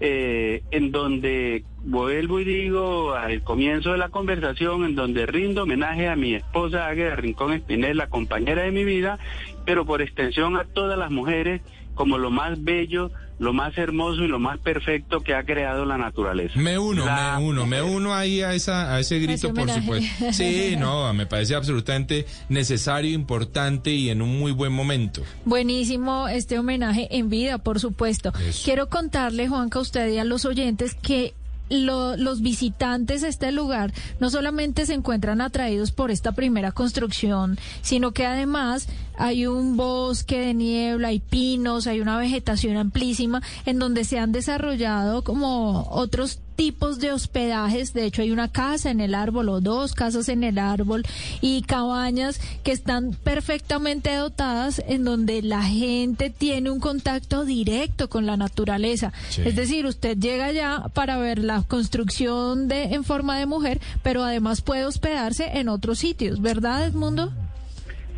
eh, en donde vuelvo y digo al comienzo de la conversación, en donde rindo homenaje a mi esposa Águeda Rincón Espinel, la compañera de mi vida, pero por extensión a todas las mujeres como lo más bello, lo más hermoso y lo más perfecto que ha creado la naturaleza. Me uno, La me uno, me uno ahí a esa a ese grito, por supuesto. Sí, no, me parece absolutamente necesario, importante y en un muy buen momento. Buenísimo este homenaje en vida, por supuesto. Eso. Quiero contarle, Juanca, a usted y a los oyentes que lo- los visitantes a este lugar no solamente se encuentran atraídos por esta primera construcción, sino que además hay un bosque de niebla, hay pinos, hay una vegetación amplísima en donde se han desarrollado como otros tipos de hospedajes. De hecho, hay una casa en el árbol o dos casas en el árbol y cabañas que están perfectamente dotadas en donde la gente tiene un contacto directo con la naturaleza. Sí. Es decir, usted llega allá para ver la construcción de en forma de mujer, pero además puede hospedarse en otros sitios, ¿verdad, Edmundo?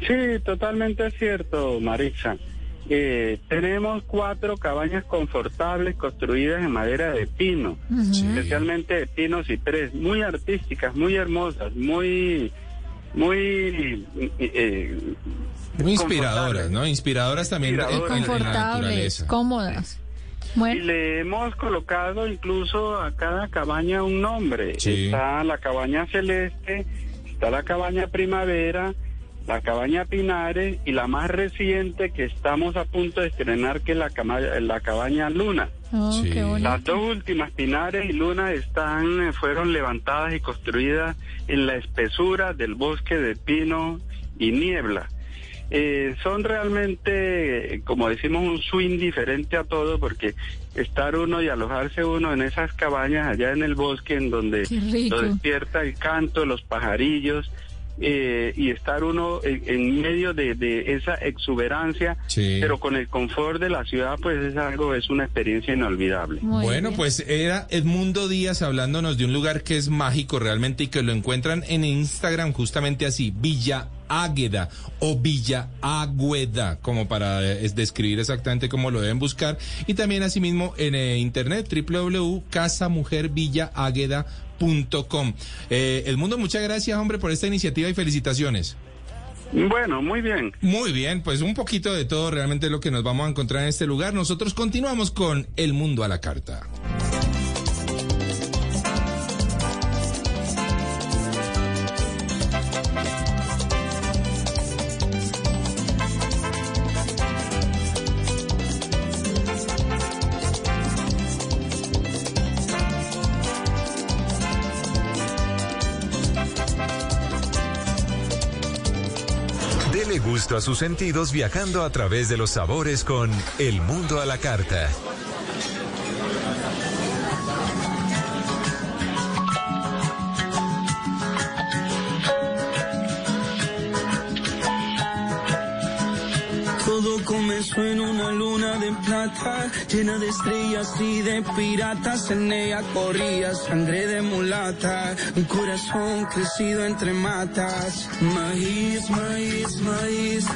Sí, totalmente cierto, Maritza. Eh, tenemos cuatro cabañas confortables construidas en madera de pino, especialmente de pino ciprés, muy artísticas, muy hermosas, muy muy... eh, Muy inspiradoras, ¿no? Inspiradoras también en- en- en la Confortables, cómodas. Y Bueno, le hemos colocado incluso a cada cabaña un nombre. Sí. Está la cabaña celeste, está la cabaña primavera, la cabaña Pinares y la más reciente que estamos a punto de estrenar que es la, cama- la cabaña Luna. oh, Sí. qué bonito. Las dos últimas Pinares y Luna están eh, fueron levantadas y construidas en la espesura del bosque de pino y niebla. Eh, son realmente, como decimos, un swing diferente a todo porque estar uno y alojarse uno en esas cabañas allá en el bosque en donde lo despierta el canto, los pajarillos eh, y estar uno en, en medio de, de esa exuberancia, Sí. pero con el confort de la ciudad, pues es algo, es una experiencia inolvidable. Muy bueno, bien. pues era Edmundo Díaz hablándonos de un lugar que es mágico realmente y que lo encuentran en Instagram justamente así, Villa Águeda o Villa Agüeda, como para eh, es describir exactamente cómo lo deben buscar. Y también asimismo en eh, internet www.casamujervillaagueda.com. Eh, Edmundo, muchas gracias, hombre, por esta iniciativa y felicitaciones. Bueno, muy bien. Muy bien, pues un poquito de todo realmente es lo que nos vamos a encontrar en este lugar. Nosotros continuamos con El Mundo a la Carta. A sus sentidos viajando a través de los sabores con El Mundo a la Carta. Comenzó en una luna de plata, llena de estrellas y de piratas. En ella corría sangre de mulata, un corazón crecido entre matas. Maíz, maíz, maíz,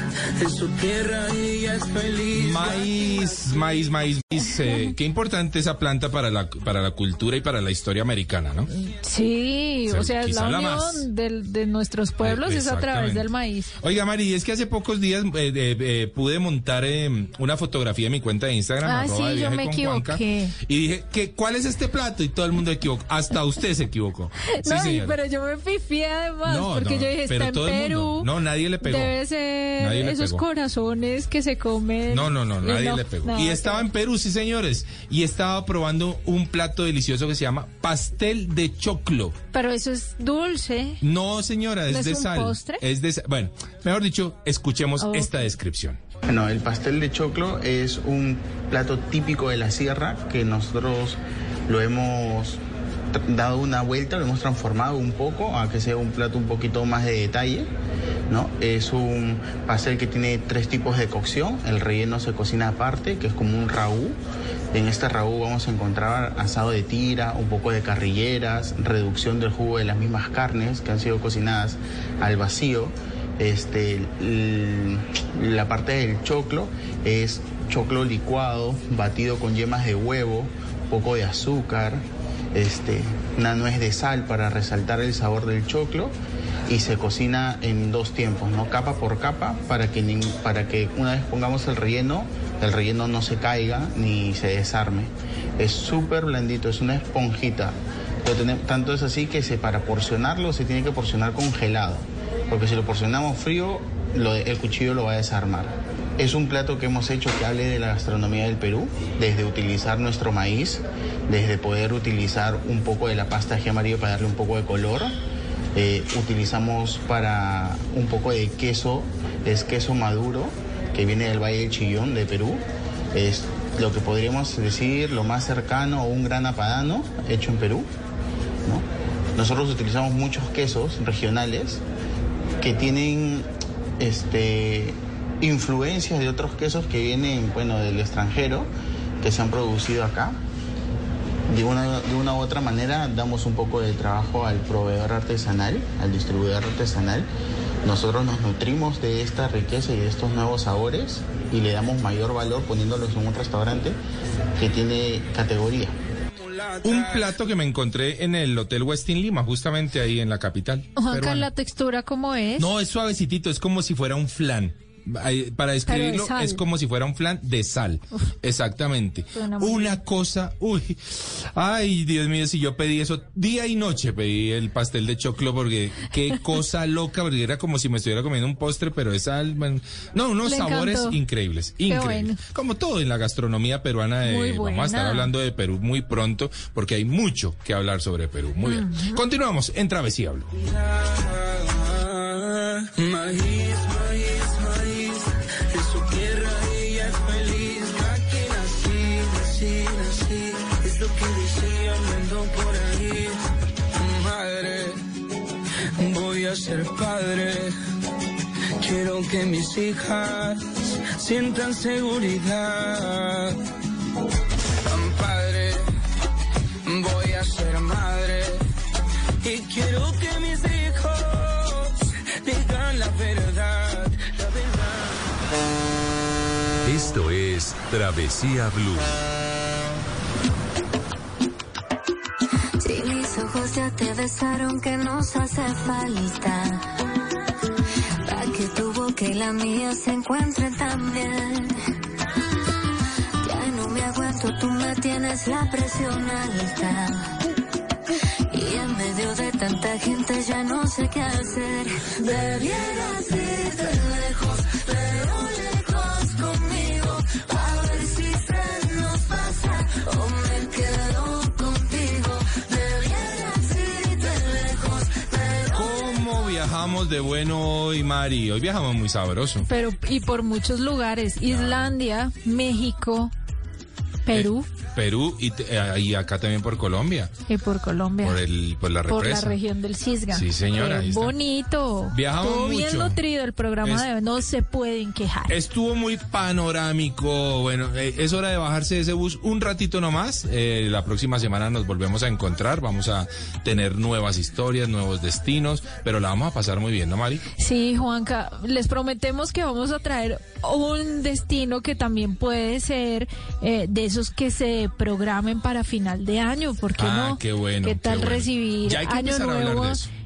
en su tierra ella es feliz. Maíz, maíz, maíz, maíz. eh, qué importante esa planta para la, para la cultura y para la historia americana, ¿no? Sí, O sea, o sea, la unión del- de nuestros pueblos es a través del maíz. Oiga, Mari, es que hace pocos días eh, eh, eh, pude montar eh, una fotografía en mi cuenta de Instagram. Ah, sí, de yo me Juanca, equivoqué. y dije, que ¿cuál es este plato? Y todo el mundo equivocó. Hasta usted se equivocó. Sí, no, señora. pero yo me pifié además, No, porque no, yo dije, pero está en todo el mundo. Perú. No, nadie le pegó. Debe ser Nadie esos pegó. corazones que se comen. No, no, no, nadie No, le pegó. no, y estaba en Perú, sí, señores. Y estaba probando un plato delicioso que se llama pastel de choclo. Pero eso es dulce. No, señora, es ¿No es de un sal. postre? Es de sal. Bueno, mejor dicho, escuchemos esta descripción. Bueno, el pastel de choclo es un plato típico de la sierra que nosotros lo hemos dado una vuelta, lo hemos transformado un poco a que sea un plato un poquito más de detalle. ¿no? Es un pastel que tiene tres tipos de cocción. El relleno se cocina aparte, que es como un raú. En este raú vamos a encontrar asado de tira, un poco de carrilleras, reducción del jugo de las mismas carnes que han sido cocinadas al vacío. Este, la parte del choclo es choclo licuado, batido con yemas de huevo, poco de azúcar, este, una nuez de sal para resaltar el sabor del choclo y se cocina en dos tiempos, ¿no? Capa por capa para que, para que una vez pongamos el relleno, el relleno no se caiga ni se desarme. Es súper blandito, es una esponjita. Tanto es así que para porcionarlo se tiene que porcionar congelado, porque si lo porcionamos frío, lo de- el cuchillo lo va a desarmar. Es un plato que hemos hecho que hable de la gastronomía del Perú, desde utilizar nuestro maíz, desde poder utilizar un poco de la pasta ají amarillo para darle un poco de color. Eh, utilizamos para un poco de queso, es queso maduro, que viene del Valle del Chillón de Perú. Es lo que podríamos decir lo más cercano a un gran apadano hecho en Perú. ¿no? Nosotros utilizamos muchos quesos regionales que tienen este, influencias de otros quesos que vienen bueno, del extranjero, que se han producido acá. De una, de una u otra manera damos un poco de trabajo al proveedor artesanal, al distribuidor artesanal. Nosotros nos nutrimos de esta riqueza y de estos nuevos sabores y le damos mayor valor poniéndolos en un restaurante que tiene categoría. Un plato que me encontré en el Hotel Westin Lima, justamente ahí en la capital. Juanca, peruana. ¿la textura cómo es? No, es suavecitito, es como si fuera un flan. Para describirlo, es como si fuera un flan de sal. Exactamente. Una cosa, uy. Ay, Dios mío, si yo pedí eso día y noche, pedí el pastel de choclo porque qué cosa loca, porque era como si me estuviera comiendo un postre, pero es sal. bueno, No, unos Le sabores encantó. increíbles, increíbles. bueno. Como todo en la gastronomía peruana, eh, vamos a estar hablando de Perú muy pronto porque hay mucho que hablar sobre Perú. Muy bien. Continuamos en Travesía Blue. Ser padre. Quiero que mis hijas sientan seguridad. Padre, voy a ser madre. Y quiero que mis hijos digan la verdad, la verdad. Esto es Travesía Blue. Ojos ya te besaron, que nos hace falta. Para que tu boca y la mía se encuentren también. Ya no me aguanto, tú me tienes la presión alta. Y en medio de tanta gente ya no sé qué hacer. Debieras irte lejos, pero de bueno hoy, Mari? Hoy viajamos muy sabroso. Pero, y por muchos lugares, Islandia, México, Perú Perú y, eh, y acá también por Colombia, y por Colombia. por el por la por la represa. región del Cisga. Sí, señora, está. bonito. Viajamos Todo bien nutrido el programa Es- de hoy. No se pueden quejar. Estuvo muy panorámico. Bueno, eh, es hora de bajarse de ese bus un ratito nomás. Eh, la próxima semana nos volvemos a encontrar. Vamos a tener nuevas historias, nuevos destinos, pero la vamos a pasar muy bien, ¿no, Mari? Sí, Juanca, les prometemos que vamos a traer un destino que también puede ser eh, de esos que se programen para final de año, ¿por qué Ah, no? qué bueno, ¿Qué tal qué bueno. recibir Ya hay que año nuevo.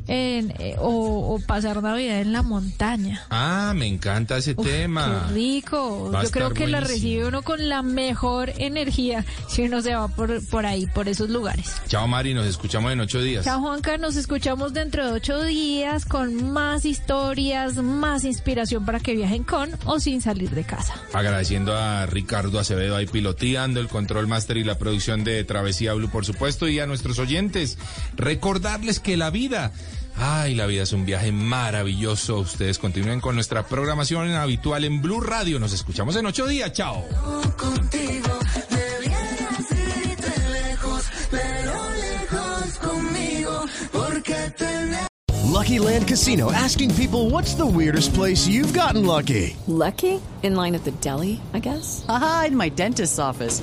En, eh, o, o pasar Navidad en la montaña? Ah, me encanta ese tema. Qué rico. Va Yo creo que la recibe uno con la mejor energía si uno se va por, por ahí, por esos lugares. Chao, Mari. Nos escuchamos en ocho días. Chao Juanca, nos escuchamos dentro de ocho días con más historias, más inspiración para que viajen con o sin salir de casa. Agradeciendo a Ricardo Acevedo ahí piloteando el control máster y la producción de Travesía Blue, por supuesto, y a nuestros oyentes. Recordarles que la vida, ay, la vida es un viaje maravilloso. Ustedes continúen con nuestra programación habitual en Blue Radio. Nos escuchamos en ocho días. Chao. contigo. Debieras irte lejos, pero lejos conmigo. Porque tener Lucky Land Casino asking people what's the weirdest place you've gotten lucky? Lucky? In line at the deli, I guess? Aha, in my dentist's office.